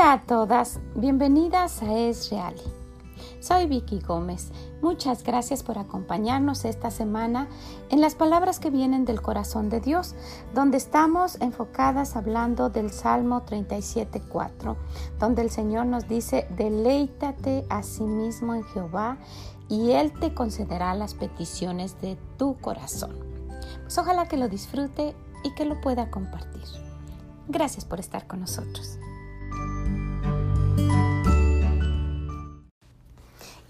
Hola a todas, bienvenidas a Es Real. Soy Vicky Gómez. Muchas gracias por acompañarnos esta semana en las palabras que vienen del corazón de Dios, donde estamos enfocadas hablando del Salmo 37.4, donde el Señor nos dice, deleítate a sí mismo en Jehová y Él te concederá las peticiones de tu corazón. Pues ojalá que lo disfrute y que lo pueda compartir. Gracias por estar con nosotros.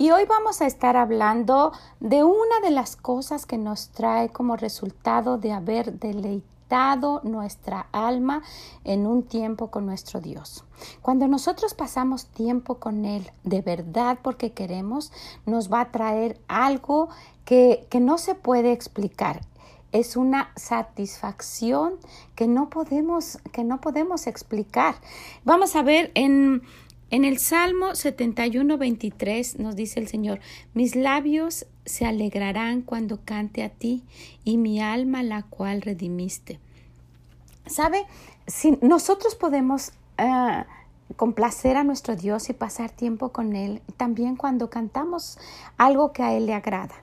Y hoy vamos a estar hablando de una de las cosas que nos trae como resultado de haber deleitado nuestra alma en un tiempo con nuestro Dios. Cuando nosotros pasamos tiempo con Él de verdad porque queremos, nos va a traer algo que, que no se puede explicar es una satisfacción que no podemos que no podemos explicar. Vamos a ver en en el Salmo 71, 23 nos dice el Señor, mis labios se alegrarán cuando cante a ti y mi alma la cual redimiste. ¿Sabe? Si nosotros podemos uh, complacer a nuestro Dios y pasar tiempo con Él, también cuando cantamos algo que a Él le agrada.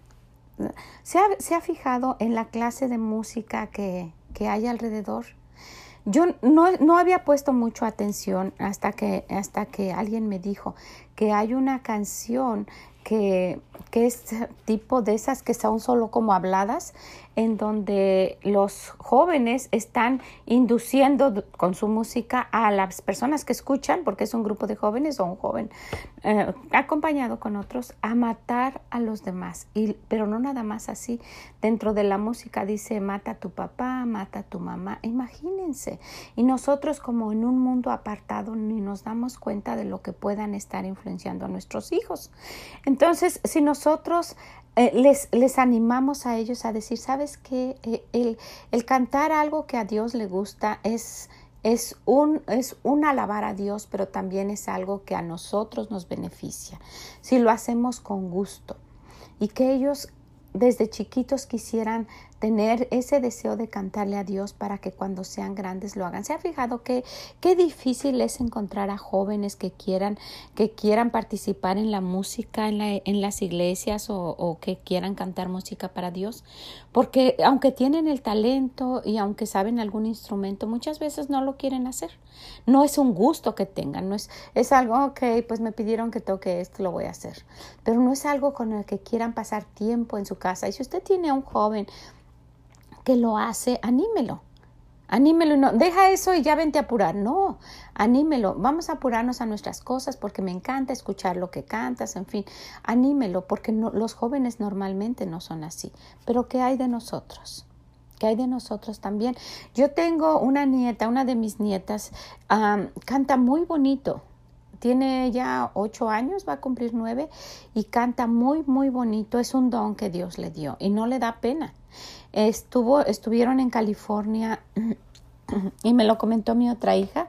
¿Se ha, se ha fijado en la clase de música que, que hay alrededor? Yo no, no, había puesto mucho atención hasta que, hasta que alguien me dijo que hay una canción que, que es tipo de esas que son solo como habladas, en donde los jóvenes están induciendo con su música a las personas que escuchan, porque es un grupo de jóvenes o un joven eh, acompañado con otros, a matar a los demás. Y, pero no nada más así. Dentro de la música dice, mata a tu papá, mata a tu mamá. Imagínense. Y nosotros como en un mundo apartado ni nos damos cuenta de lo que puedan estar influenciando a nuestros hijos. Entonces, si nosotros eh, les, les, animamos a ellos a decir, ¿sabes qué? Eh, el, el, cantar algo que a Dios le gusta es, es, un, es un alabar a Dios, pero también es algo que a nosotros nos beneficia, si lo hacemos con gusto. Y que ellos desde chiquitos quisieran tener ese deseo de cantarle a Dios para que cuando sean grandes lo hagan. ¿Se ha fijado que qué difícil es encontrar a jóvenes que quieran que quieran participar en la música en, la, en las iglesias o, que quieran cantar música para Dios? Porque aunque tienen el talento y aunque saben algún instrumento, muchas veces no lo quieren hacer. No es un gusto que tengan, no es, es algo, ok, pues me pidieron que toque esto, lo voy a hacer. Pero no es algo con el que quieran pasar tiempo en su casa. Y si usted tiene a un joven que lo hace, anímelo. Anímelo, no, deja eso y ya vente a apurar. No, anímelo. Vamos a apurarnos a nuestras cosas porque me encanta escuchar lo que cantas, en fin, anímelo porque los jóvenes normalmente no son así. Pero ¿qué hay de nosotros? ¿Qué hay de nosotros también? Yo tengo una nieta, una de mis nietas, canta muy bonito. Tiene ya ocho años, va a cumplir nueve y canta muy, muy bonito. Es un don que Dios le dio y no le da pena. Estuvo, estuvieron en California y me lo comentó mi otra hija,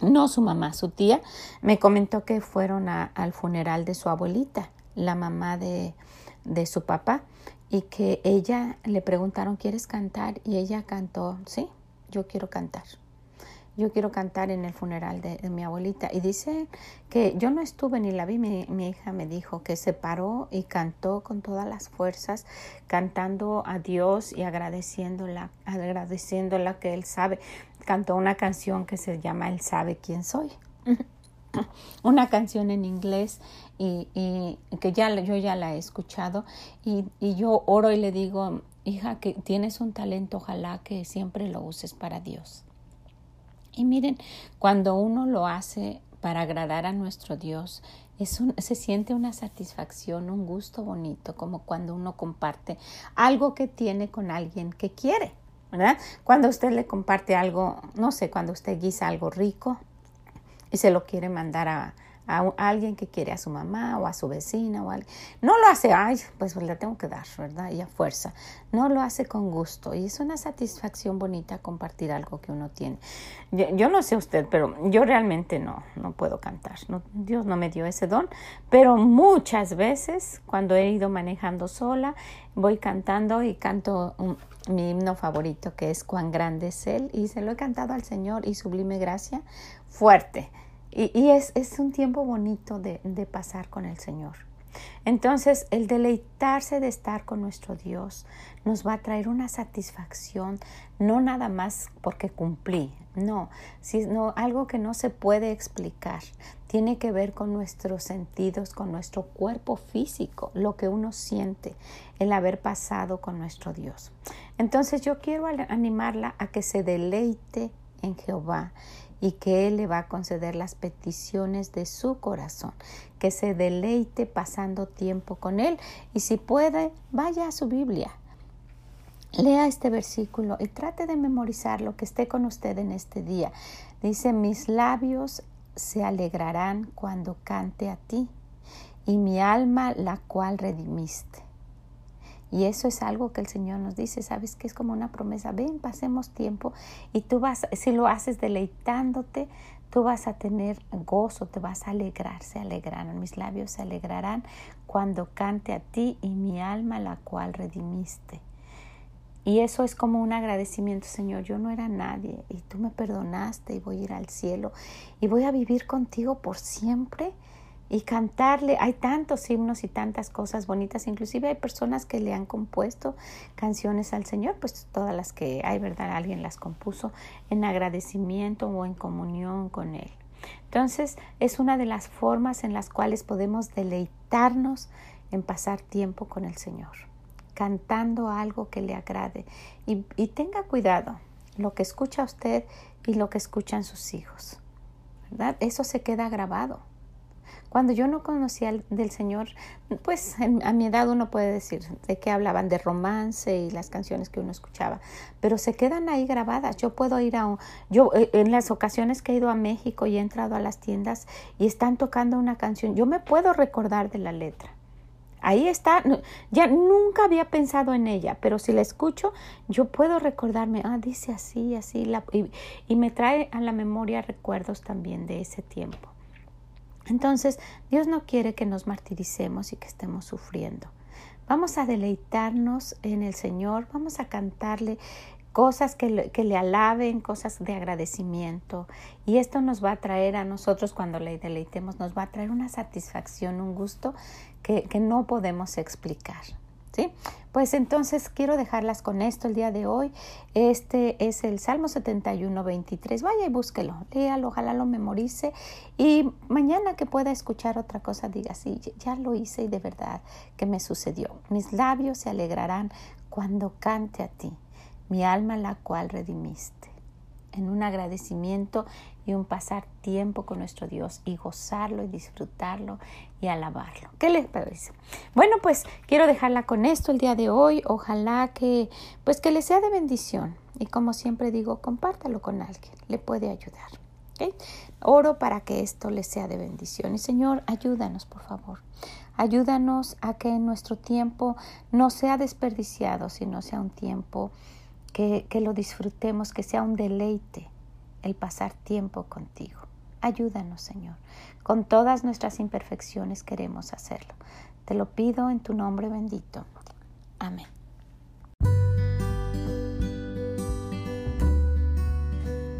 no su mamá, su tía, me comentó que fueron al funeral de su abuelita, la mamá de, de su papá, y que ella le preguntaron, ¿quieres cantar? Y ella cantó, sí, yo quiero cantar yo quiero cantar en el funeral de, mi abuelita. Y dice que yo no estuve ni la vi, mi, hija me dijo que se paró y cantó con todas las fuerzas, cantando a Dios y agradeciéndola, agradeciéndola que Él sabe. Cantó una canción que se llama Él sabe quién soy. una canción en inglés y, que ya yo ya la he escuchado y, y yo oro y le digo, hija, que tienes un talento, ojalá que siempre lo uses para Dios. Y miren, cuando uno lo hace para agradar a nuestro Dios, es un, se siente una satisfacción, un gusto bonito, como cuando uno comparte algo que tiene con alguien que quiere, ¿verdad? Cuando usted le comparte algo, no sé, cuando usted guisa algo rico y se lo quiere mandar a, a, alguien que quiere a su mamá o a su vecina o alguien. No lo hace, ay, pues le tengo que dar, ¿verdad? Y a fuerza. No lo hace con gusto y es una satisfacción bonita compartir algo que uno tiene. Yo, no sé usted, pero yo realmente no, no puedo cantar. No, Dios no me dio ese don, pero muchas veces cuando he ido manejando sola, voy cantando y canto mi himno favorito que es Cuán grande es Él y se lo he cantado al Señor y sublime gracia fuerte Y, es, un tiempo bonito de, de pasar con el Señor. Entonces, el deleitarse de estar con nuestro Dios nos va a traer una satisfacción, no nada más porque cumplí, no, sino algo que no se puede explicar. Tiene que ver con nuestros sentidos, con nuestro cuerpo físico, lo que uno siente, el haber pasado con nuestro Dios. Entonces, yo quiero animarla a que se deleite en Jehová y que Él le va a conceder las peticiones de su corazón, que se deleite pasando tiempo con Él y si puede, vaya a su Biblia. Lea este versículo y trate de memorizar lo que esté con usted en este día. Dice, mis labios se alegrarán cuando cante a ti y mi alma la cual redimiste. Y eso es algo que el Señor nos dice, sabes que es como una promesa, ven, pasemos tiempo y tú vas, si lo haces deleitándote, tú vas a tener gozo, te vas a alegrar, se alegrarán, mis labios se alegrarán cuando cante a ti y mi alma la cual redimiste. Y eso es como un agradecimiento, Señor. Yo no era nadie y tú me perdonaste y voy a ir al cielo y voy a vivir contigo por siempre y cantarle. Hay tantos himnos y tantas cosas bonitas, inclusive hay personas que le han compuesto canciones al Señor, pues todas las que hay, ¿verdad? Alguien las compuso en agradecimiento o en comunión con Él. Entonces es una de las formas en las cuales podemos deleitarnos en pasar tiempo con el Señor, cantando algo que le agrade. Y, y tenga cuidado lo que escucha usted y lo que escuchan sus hijos, ¿verdad? Eso se queda grabado cuando yo no conocía del Señor, pues a mi edad uno puede decir de que hablaban de romance y las canciones que uno escuchaba, pero se quedan ahí grabadas. Yo puedo ir a, yo eh, en las ocasiones que he ido a México y he entrado a las tiendas y están tocando una canción, yo me puedo recordar de la letra. Ahí está, ya nunca había pensado en ella, pero si la escucho, yo puedo recordarme, ah, dice así, así, la, y me trae a la memoria recuerdos también de ese tiempo. Entonces, Dios no quiere que nos martiricemos y que estemos sufriendo. Vamos a deleitarnos en el Señor, vamos a cantarle cosas que le, que le, alaben, cosas de agradecimiento. Y esto nos va a traer a nosotros, cuando le deleitemos, nos va a traer una satisfacción, un gusto que, que no podemos explicar. Pues entonces quiero dejarlas con esto el día de hoy. Este es el Salmo 71, 23. Vaya y búsquelo, léalo, ojalá lo memorice y mañana que pueda escuchar otra cosa diga, sí, ya lo hice y de verdad que me sucedió. Mis labios se alegrarán cuando cante a ti, mi alma la cual redimiste en un agradecimiento y un pasar tiempo con nuestro Dios y gozarlo y disfrutarlo y alabarlo. ¿Qué les parece? Bueno, pues quiero dejarla con esto el día de hoy. Ojalá que pues que le sea de bendición y como siempre digo, compártalo con alguien, le puede ayudar. Oro para que esto le sea de bendición. Y Señor, ayúdanos, por favor. Ayúdanos a que nuestro tiempo no sea desperdiciado, sino sea un tiempo que, lo disfrutemos, que sea un deleite el pasar tiempo contigo. Ayúdanos, Señor. Con todas nuestras imperfecciones queremos hacerlo. Te lo pido en tu nombre bendito. Amén.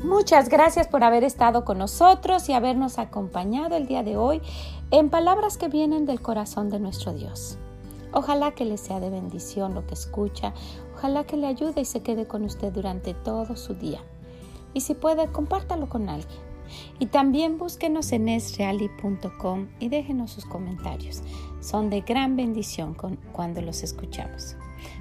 Muchas gracias por haber estado con nosotros y habernos acompañado el día de hoy en palabras que vienen del corazón de nuestro Dios. Ojalá que le sea de bendición lo que escucha, ojalá que le ayude y se quede con usted durante todo su día. Y si puede, compártalo con alguien. Y también búsquenos en esreali.com y déjenos sus comentarios. Son de gran bendición cuando los escuchamos.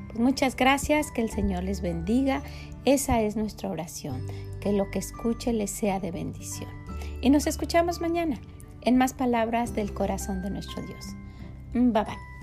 Pues muchas gracias, que el Señor les bendiga. Esa es nuestra oración, que lo que escuche les sea de bendición. Y nos escuchamos mañana en más palabras del corazón de nuestro Dios. Bye bye.